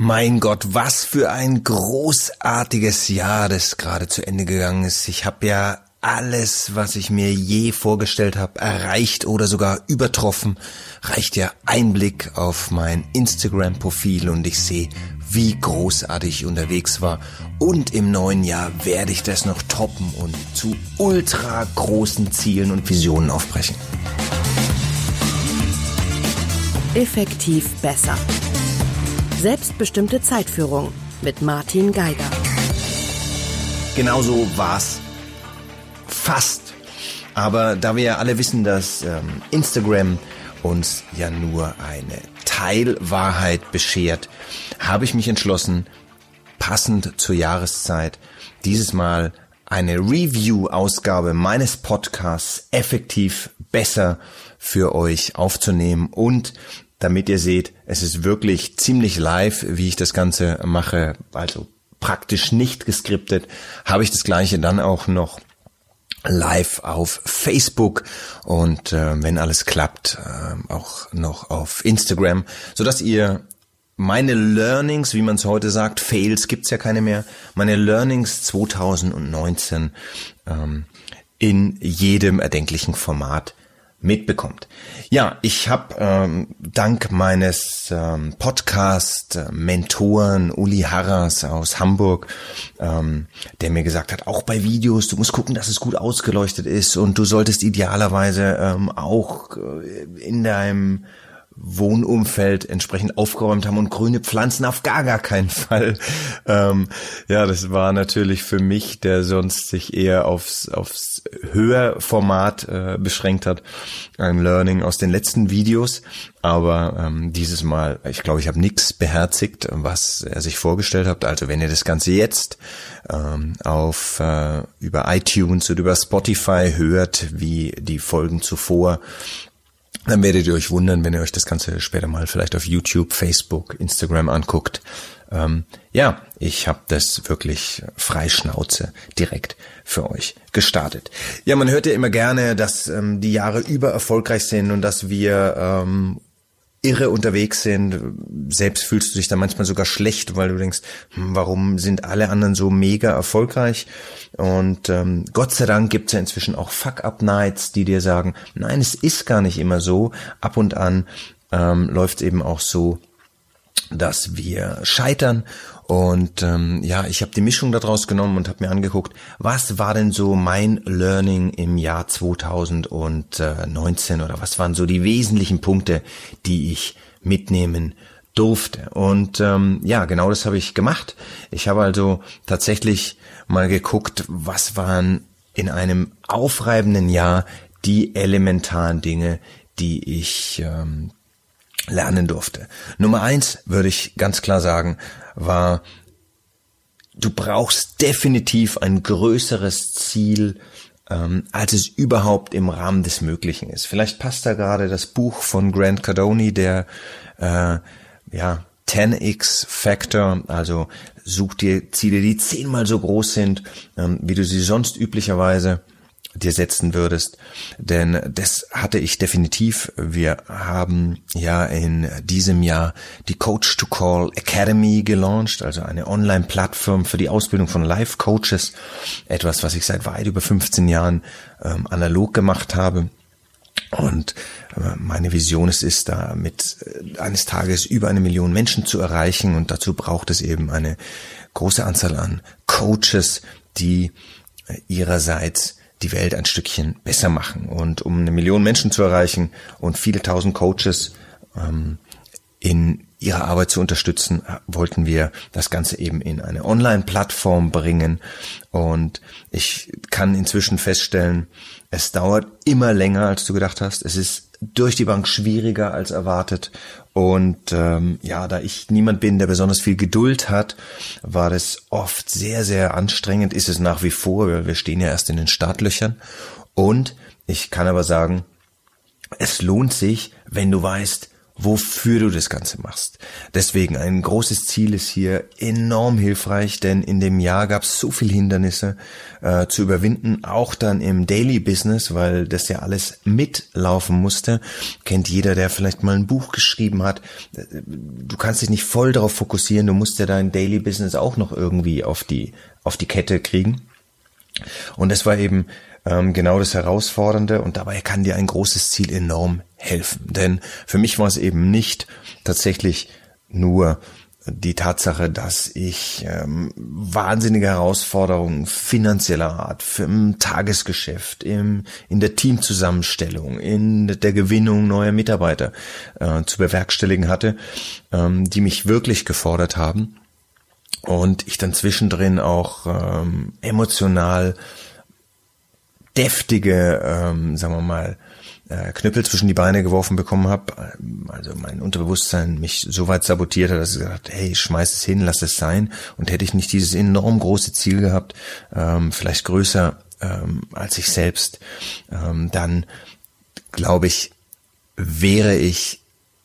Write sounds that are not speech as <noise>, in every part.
Mein Gott, was für ein großartiges Jahr, das gerade zu Ende gegangen ist. Ich habe ja alles, was ich mir je vorgestellt habe, erreicht oder sogar übertroffen. Reicht ja ein Blick auf mein Instagram-Profil und ich sehe, wie großartig ich unterwegs war. Und im neuen Jahr werde ich das noch toppen und zu ultra großen Zielen und Visionen aufbrechen. Effektiv besser. Selbstbestimmte Zeitführung mit Martin Geiger. Genauso war's fast. Aber da wir ja alle wissen, dass ähm, Instagram uns ja nur eine Teilwahrheit beschert, habe ich mich entschlossen, passend zur Jahreszeit dieses Mal eine Review-Ausgabe meines Podcasts effektiv besser für euch aufzunehmen und damit ihr seht, es ist wirklich ziemlich live, wie ich das Ganze mache, also praktisch nicht geskriptet, habe ich das gleiche dann auch noch live auf Facebook. Und äh, wenn alles klappt, äh, auch noch auf Instagram, so dass ihr meine Learnings, wie man es heute sagt, Fails gibt's ja keine mehr, meine Learnings 2019 ähm, in jedem erdenklichen Format mitbekommt. Ja, ich habe ähm, dank meines ähm, Podcast-Mentoren Uli Harras aus Hamburg, ähm, der mir gesagt hat, auch bei Videos, du musst gucken, dass es gut ausgeleuchtet ist und du solltest idealerweise ähm, auch äh, in deinem Wohnumfeld entsprechend aufgeräumt haben und grüne Pflanzen auf gar gar keinen Fall. Ähm, ja, das war natürlich für mich, der sonst sich eher aufs, aufs Höherformat äh, beschränkt hat, ein Learning aus den letzten Videos. Aber ähm, dieses Mal, ich glaube, ich habe nichts beherzigt, was er sich vorgestellt hat. Also wenn ihr das Ganze jetzt ähm, auf äh, über iTunes oder über Spotify hört, wie die Folgen zuvor, dann werdet ihr euch wundern, wenn ihr euch das Ganze später mal vielleicht auf YouTube, Facebook, Instagram anguckt. Ähm, ja, ich habe das wirklich frei Schnauze direkt für euch gestartet. Ja, man hört ja immer gerne, dass ähm, die Jahre über erfolgreich sind und dass wir ähm, irre unterwegs sind. Selbst fühlst du dich dann manchmal sogar schlecht, weil du denkst, hm, warum sind alle anderen so mega erfolgreich? Und ähm, Gott sei Dank gibt's ja inzwischen auch Fuck-Up-Nights, die dir sagen, nein, es ist gar nicht immer so. Ab und an ähm, läuft eben auch so, dass wir scheitern und ähm, ja, ich habe die Mischung daraus genommen und habe mir angeguckt, was war denn so mein Learning im Jahr 2019 oder was waren so die wesentlichen Punkte, die ich mitnehmen durfte. Und ähm, ja, genau das habe ich gemacht. Ich habe also tatsächlich mal geguckt, was waren in einem aufreibenden Jahr die elementaren Dinge, die ich ähm, lernen durfte. Nummer eins würde ich ganz klar sagen, war, du brauchst definitiv ein größeres Ziel, ähm, als es überhaupt im Rahmen des Möglichen ist. Vielleicht passt da gerade das Buch von Grant Cardone, der äh, ja 10x Factor, also such dir Ziele, die zehnmal so groß sind, ähm, wie du sie sonst üblicherweise dir setzen würdest. Denn das hatte ich definitiv. Wir haben ja in diesem Jahr die Coach to Call Academy gelauncht, also eine Online-Plattform für die Ausbildung von Life-Coaches. Etwas, was ich seit weit über 15 Jahren ähm, analog gemacht habe. Und äh, meine Vision ist es, da mit äh, eines Tages über eine Million Menschen zu erreichen. Und dazu braucht es eben eine große Anzahl an Coaches, die äh, ihrerseits die Welt ein Stückchen besser machen. Und um eine Million Menschen zu erreichen und viele tausend Coaches ähm, in ihrer Arbeit zu unterstützen, wollten wir das Ganze eben in eine Online-Plattform bringen. Und ich kann inzwischen feststellen, es dauert immer länger, als du gedacht hast. Es ist durch die Bank schwieriger als erwartet. Und ähm, ja, da ich niemand bin, der besonders viel Geduld hat, war das oft sehr, sehr anstrengend. Ist es nach wie vor. Wir stehen ja erst in den Startlöchern. Und ich kann aber sagen, es lohnt sich, wenn du weißt, wofür du das Ganze machst. Deswegen ein großes Ziel ist hier enorm hilfreich, denn in dem Jahr gab es so viele Hindernisse äh, zu überwinden, auch dann im Daily Business, weil das ja alles mitlaufen musste. Kennt jeder, der vielleicht mal ein Buch geschrieben hat. Du kannst dich nicht voll darauf fokussieren, du musst ja dein Daily Business auch noch irgendwie auf die auf die Kette kriegen. Und das war eben ähm, genau das Herausfordernde und dabei kann dir ein großes Ziel enorm helfen. Denn für mich war es eben nicht tatsächlich nur die Tatsache, dass ich ähm, wahnsinnige Herausforderungen finanzieller Art im Tagesgeschäft, im, in der Teamzusammenstellung, in der Gewinnung neuer Mitarbeiter äh, zu bewerkstelligen hatte, ähm, die mich wirklich gefordert haben und ich dann zwischendrin auch ähm, emotional deftige, ähm, sagen wir mal, äh, Knüppel zwischen die Beine geworfen bekommen habe, also mein Unterbewusstsein mich so weit sabotiert hat, dass ich gesagt hey, schmeiß es hin, lass es sein. Und hätte ich nicht dieses enorm große Ziel gehabt, ähm, vielleicht größer ähm, als ich selbst, ähm, dann glaube ich, wäre ich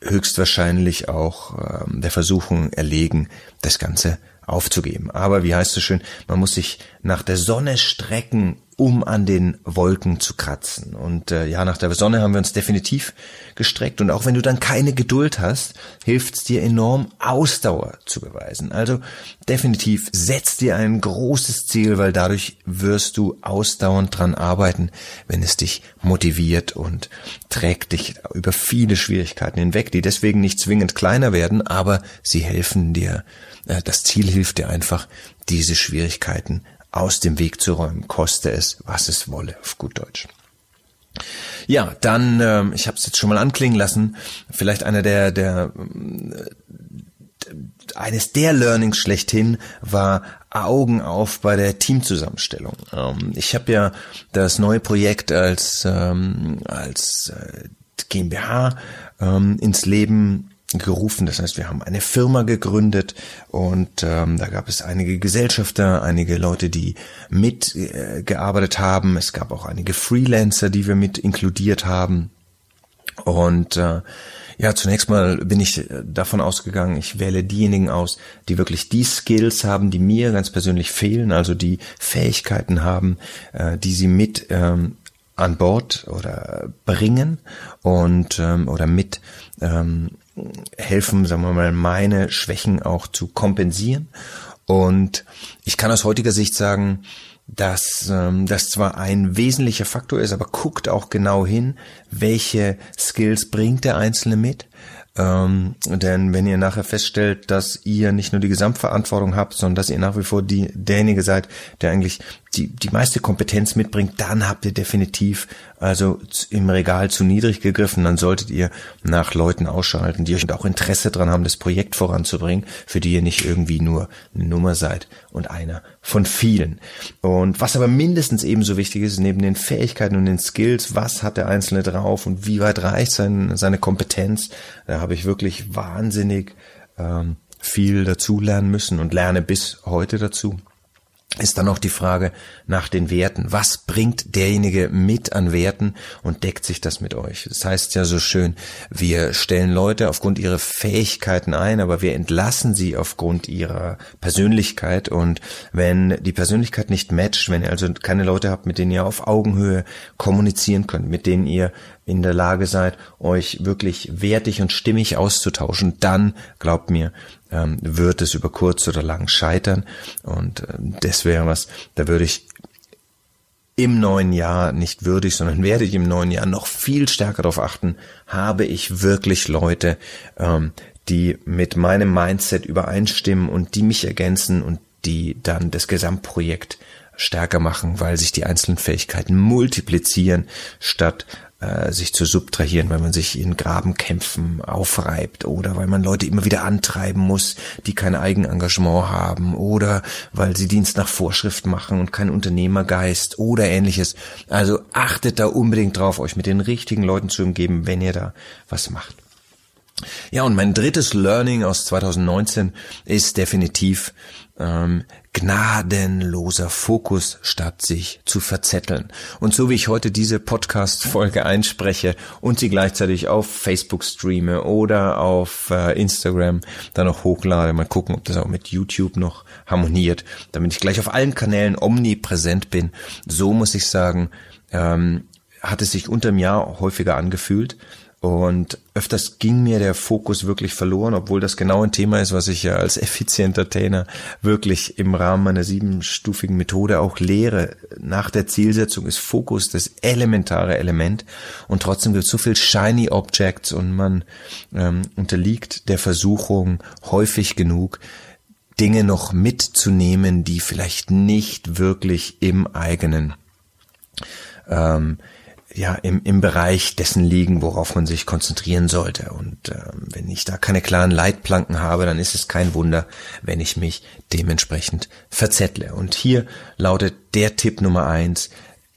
höchstwahrscheinlich auch ähm, der Versuchung erlegen, das Ganze aufzugeben. Aber wie heißt es schön, man muss sich nach der Sonne strecken, um an den Wolken zu kratzen. Und äh, ja, nach der Sonne haben wir uns definitiv gestreckt. Und auch wenn du dann keine Geduld hast, hilft es dir enorm, Ausdauer zu beweisen. Also definitiv setz dir ein großes Ziel, weil dadurch wirst du ausdauernd dran arbeiten, wenn es dich motiviert und trägt dich über viele Schwierigkeiten hinweg, die deswegen nicht zwingend kleiner werden, aber sie helfen dir. Äh, das Ziel hilft dir einfach, diese Schwierigkeiten aus dem Weg zu räumen, koste es, was es wolle, auf gut Deutsch. Ja, dann, ähm, ich habe es jetzt schon mal anklingen lassen, vielleicht einer der, der äh, eines der Learnings schlechthin war Augen auf bei der Teamzusammenstellung. Ähm, ich habe ja das neue Projekt als ähm, als äh, GmbH ähm, ins Leben gerufen. Das heißt, wir haben eine Firma gegründet und ähm, da gab es einige Gesellschafter, einige Leute, die mitgearbeitet äh, haben. Es gab auch einige Freelancer, die wir mit inkludiert haben. Und äh, ja, zunächst mal bin ich äh, davon ausgegangen, ich wähle diejenigen aus, die wirklich die Skills haben, die mir ganz persönlich fehlen, also die Fähigkeiten haben, äh, die sie mit ähm, an Bord oder bringen und ähm, oder mit ähm, helfen, sagen wir mal, meine Schwächen auch zu kompensieren. Und ich kann aus heutiger Sicht sagen, dass ähm, das zwar ein wesentlicher Faktor ist, aber guckt auch genau hin, welche Skills bringt der Einzelne mit. Ähm, denn wenn ihr nachher feststellt, dass ihr nicht nur die Gesamtverantwortung habt, sondern dass ihr nach wie vor die, derjenige seid, der eigentlich die, die meiste Kompetenz mitbringt, dann habt ihr definitiv also im Regal zu niedrig gegriffen. Dann solltet ihr nach Leuten ausschalten, die euch auch Interesse dran haben, das Projekt voranzubringen, für die ihr nicht irgendwie nur eine Nummer seid und einer von vielen. Und was aber mindestens ebenso wichtig ist, neben den Fähigkeiten und den Skills, was hat der Einzelne drauf und wie weit reicht sein, seine Kompetenz, da habe ich wirklich wahnsinnig ähm, viel dazulernen müssen und lerne bis heute dazu ist dann auch die Frage nach den Werten. Was bringt derjenige mit an Werten und deckt sich das mit euch? Das heißt ja so schön, wir stellen Leute aufgrund ihrer Fähigkeiten ein, aber wir entlassen sie aufgrund ihrer Persönlichkeit und wenn die Persönlichkeit nicht matcht, wenn ihr also keine Leute habt, mit denen ihr auf Augenhöhe kommunizieren könnt, mit denen ihr in der Lage seid, euch wirklich wertig und stimmig auszutauschen, dann, glaubt mir, ähm, wird es über kurz oder lang scheitern. Und äh, das wäre was, da würde ich im neuen Jahr nicht würdig, sondern <laughs> werde ich im neuen Jahr noch viel stärker darauf achten, habe ich wirklich Leute, ähm, die mit meinem Mindset übereinstimmen und die mich ergänzen und die dann das Gesamtprojekt stärker machen, weil sich die einzelnen Fähigkeiten multiplizieren, statt äh, sich zu subtrahieren, weil man sich in Grabenkämpfen aufreibt oder weil man Leute immer wieder antreiben muss, die kein Eigenengagement haben oder weil sie Dienst nach Vorschrift machen und kein Unternehmergeist oder ähnliches. Also achtet da unbedingt drauf, euch mit den richtigen Leuten zu umgeben, wenn ihr da was macht. Ja, und mein drittes Learning aus 2019 ist definitiv ähm, gnadenloser Fokus, statt sich zu verzetteln. Und so wie ich heute diese Podcast-Folge einspreche und sie gleichzeitig auf Facebook streame oder auf äh, Instagram dann noch hochlade, mal gucken, ob das auch mit YouTube noch harmoniert, damit ich gleich auf allen Kanälen omnipräsent bin. So muss ich sagen, ähm, hat es sich unterm Jahr häufiger angefühlt. Und öfters ging mir der Fokus wirklich verloren, obwohl das genau ein Thema ist, was ich ja als effizienter Trainer wirklich im Rahmen meiner siebenstufigen Methode auch lehre. Nach der Zielsetzung ist Fokus das elementare Element und trotzdem gibt es so viel shiny Objects und man ähm, unterliegt der Versuchung häufig genug, Dinge noch mitzunehmen, die vielleicht nicht wirklich im eigenen ähm, ja im, im Bereich dessen liegen, worauf man sich konzentrieren sollte. Und äh, wenn ich da keine klaren Leitplanken habe, dann ist es kein Wunder, wenn ich mich dementsprechend verzettle. Und hier lautet der Tipp Nummer eins,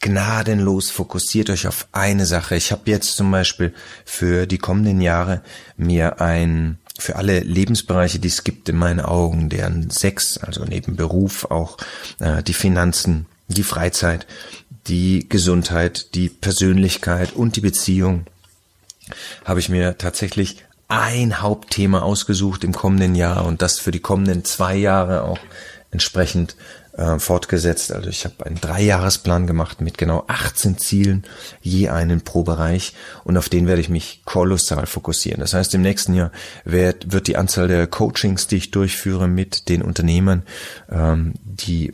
gnadenlos fokussiert euch auf eine Sache. Ich habe jetzt zum Beispiel für die kommenden Jahre mir ein für alle Lebensbereiche, die es gibt in meinen Augen, deren sechs, also neben Beruf auch äh, die Finanzen, die Freizeit, die Gesundheit, die Persönlichkeit und die Beziehung habe ich mir tatsächlich ein Hauptthema ausgesucht im kommenden Jahr und das für die kommenden zwei Jahre auch entsprechend äh, fortgesetzt. Also ich habe einen Dreijahresplan gemacht mit genau 18 Zielen, je einen pro Bereich und auf den werde ich mich kolossal fokussieren. Das heißt, im nächsten Jahr wird, wird die Anzahl der Coachings, die ich durchführe mit den Unternehmern, ähm, die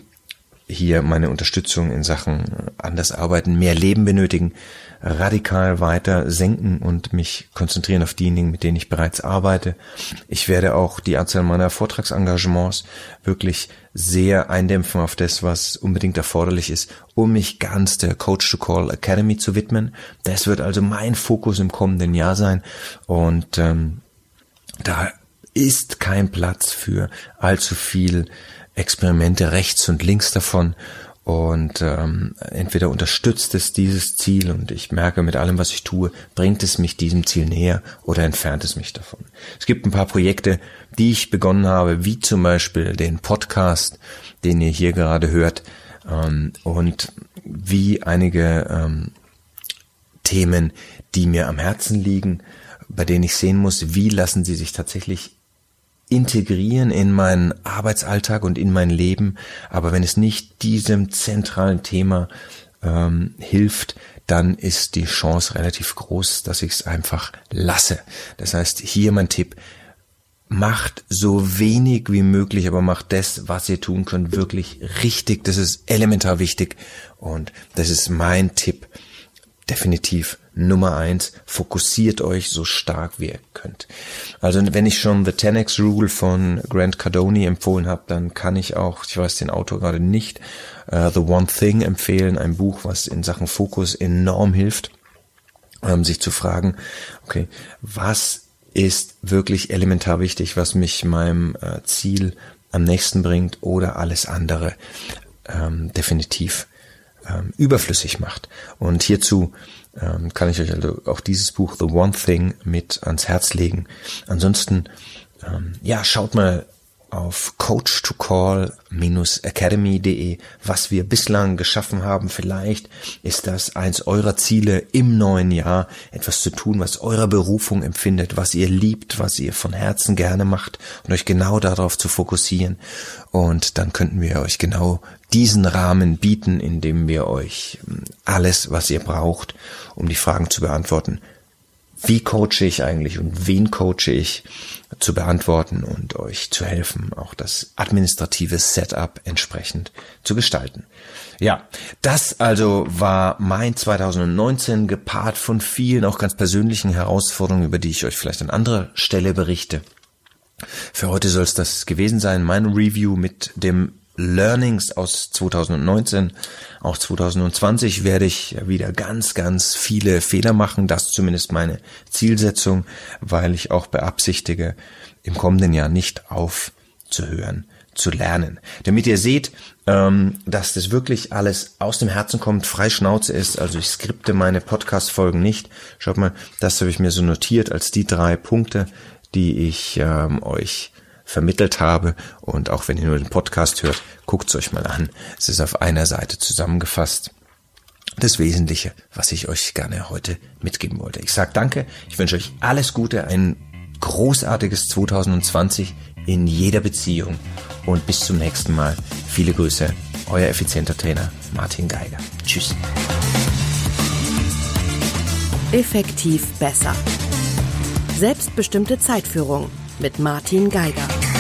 hier meine Unterstützung in Sachen anders arbeiten, mehr Leben benötigen, radikal weiter senken und mich konzentrieren auf diejenigen, mit denen ich bereits arbeite. Ich werde auch die Anzahl meiner Vortragsengagements wirklich sehr eindämpfen auf das, was unbedingt erforderlich ist, um mich ganz der Coach to Call Academy zu widmen. Das wird also mein Fokus im kommenden Jahr sein und ähm, da ist kein Platz für allzu viel Experimente rechts und links davon und ähm, entweder unterstützt es dieses Ziel und ich merke mit allem, was ich tue, bringt es mich diesem Ziel näher oder entfernt es mich davon. Es gibt ein paar Projekte, die ich begonnen habe, wie zum Beispiel den Podcast, den ihr hier gerade hört ähm, und wie einige ähm, Themen, die mir am Herzen liegen, bei denen ich sehen muss, wie lassen sie sich tatsächlich integrieren in meinen Arbeitsalltag und in mein Leben. Aber wenn es nicht diesem zentralen Thema ähm, hilft, dann ist die Chance relativ groß, dass ich es einfach lasse. Das heißt, hier mein Tipp, macht so wenig wie möglich, aber macht das, was ihr tun könnt, wirklich richtig. Das ist elementar wichtig und das ist mein Tipp definitiv Nummer eins, fokussiert euch so stark wie ihr könnt. Also wenn ich schon The 10x Rule von Grant Cardone empfohlen habe, dann kann ich auch, ich weiß den Autor gerade nicht, uh, The One Thing empfehlen, ein Buch, was in Sachen Fokus enorm hilft, ähm, sich zu fragen, okay, was ist wirklich elementar wichtig, was mich meinem äh, Ziel am nächsten bringt oder alles andere? Ähm, definitiv ähm, überflüssig macht. Und hierzu ähm, kann ich euch also auch dieses Buch The One Thing mit ans Herz legen. Ansonsten, ähm, ja, schaut mal auf coach2call-academy.de, was wir bislang geschaffen haben. Vielleicht ist das eins eurer Ziele im neuen Jahr, etwas zu tun, was eurer Berufung empfindet, was ihr liebt, was ihr von Herzen gerne macht und euch genau darauf zu fokussieren. Und dann könnten wir euch genau diesen Rahmen bieten, in dem wir euch ähm, alles, was ihr braucht, um die Fragen zu beantworten, wie coache ich eigentlich und wen coache ich zu beantworten und euch zu helfen, auch das administrative Setup entsprechend zu gestalten. Ja, das also war mein 2019 gepaart von vielen auch ganz persönlichen Herausforderungen, über die ich euch vielleicht an anderer Stelle berichte. Für heute soll es das gewesen sein, mein Review mit dem Learnings aus 2019. Auch 2020 werde ich wieder ganz, ganz viele Fehler machen. Das zumindest meine Zielsetzung, weil ich auch beabsichtige, im kommenden Jahr nicht aufzuhören zu lernen. Damit ihr seht, ähm, dass das wirklich alles aus dem Herzen kommt, frei Schnauze ist. Also ich skripte meine Podcast-Folgen nicht. Schaut mal, das habe ich mir so notiert als die drei Punkte, die ich ähm, euch vermittelt habe. Und auch wenn ihr nur den Podcast hört, guckt's euch mal an. Es ist auf einer Seite zusammengefasst. Das Wesentliche, was ich euch gerne heute mitgeben wollte. Ich sage danke, ich wünsche euch alles Gute, ein großartiges 2020 in jeder Beziehung und bis zum nächsten Mal. Viele Grüße, euer effizienter Trainer Martin Geiger. Tschüss. Effektiv besser. Selbstbestimmte Zeitführung mit Martin Geiger.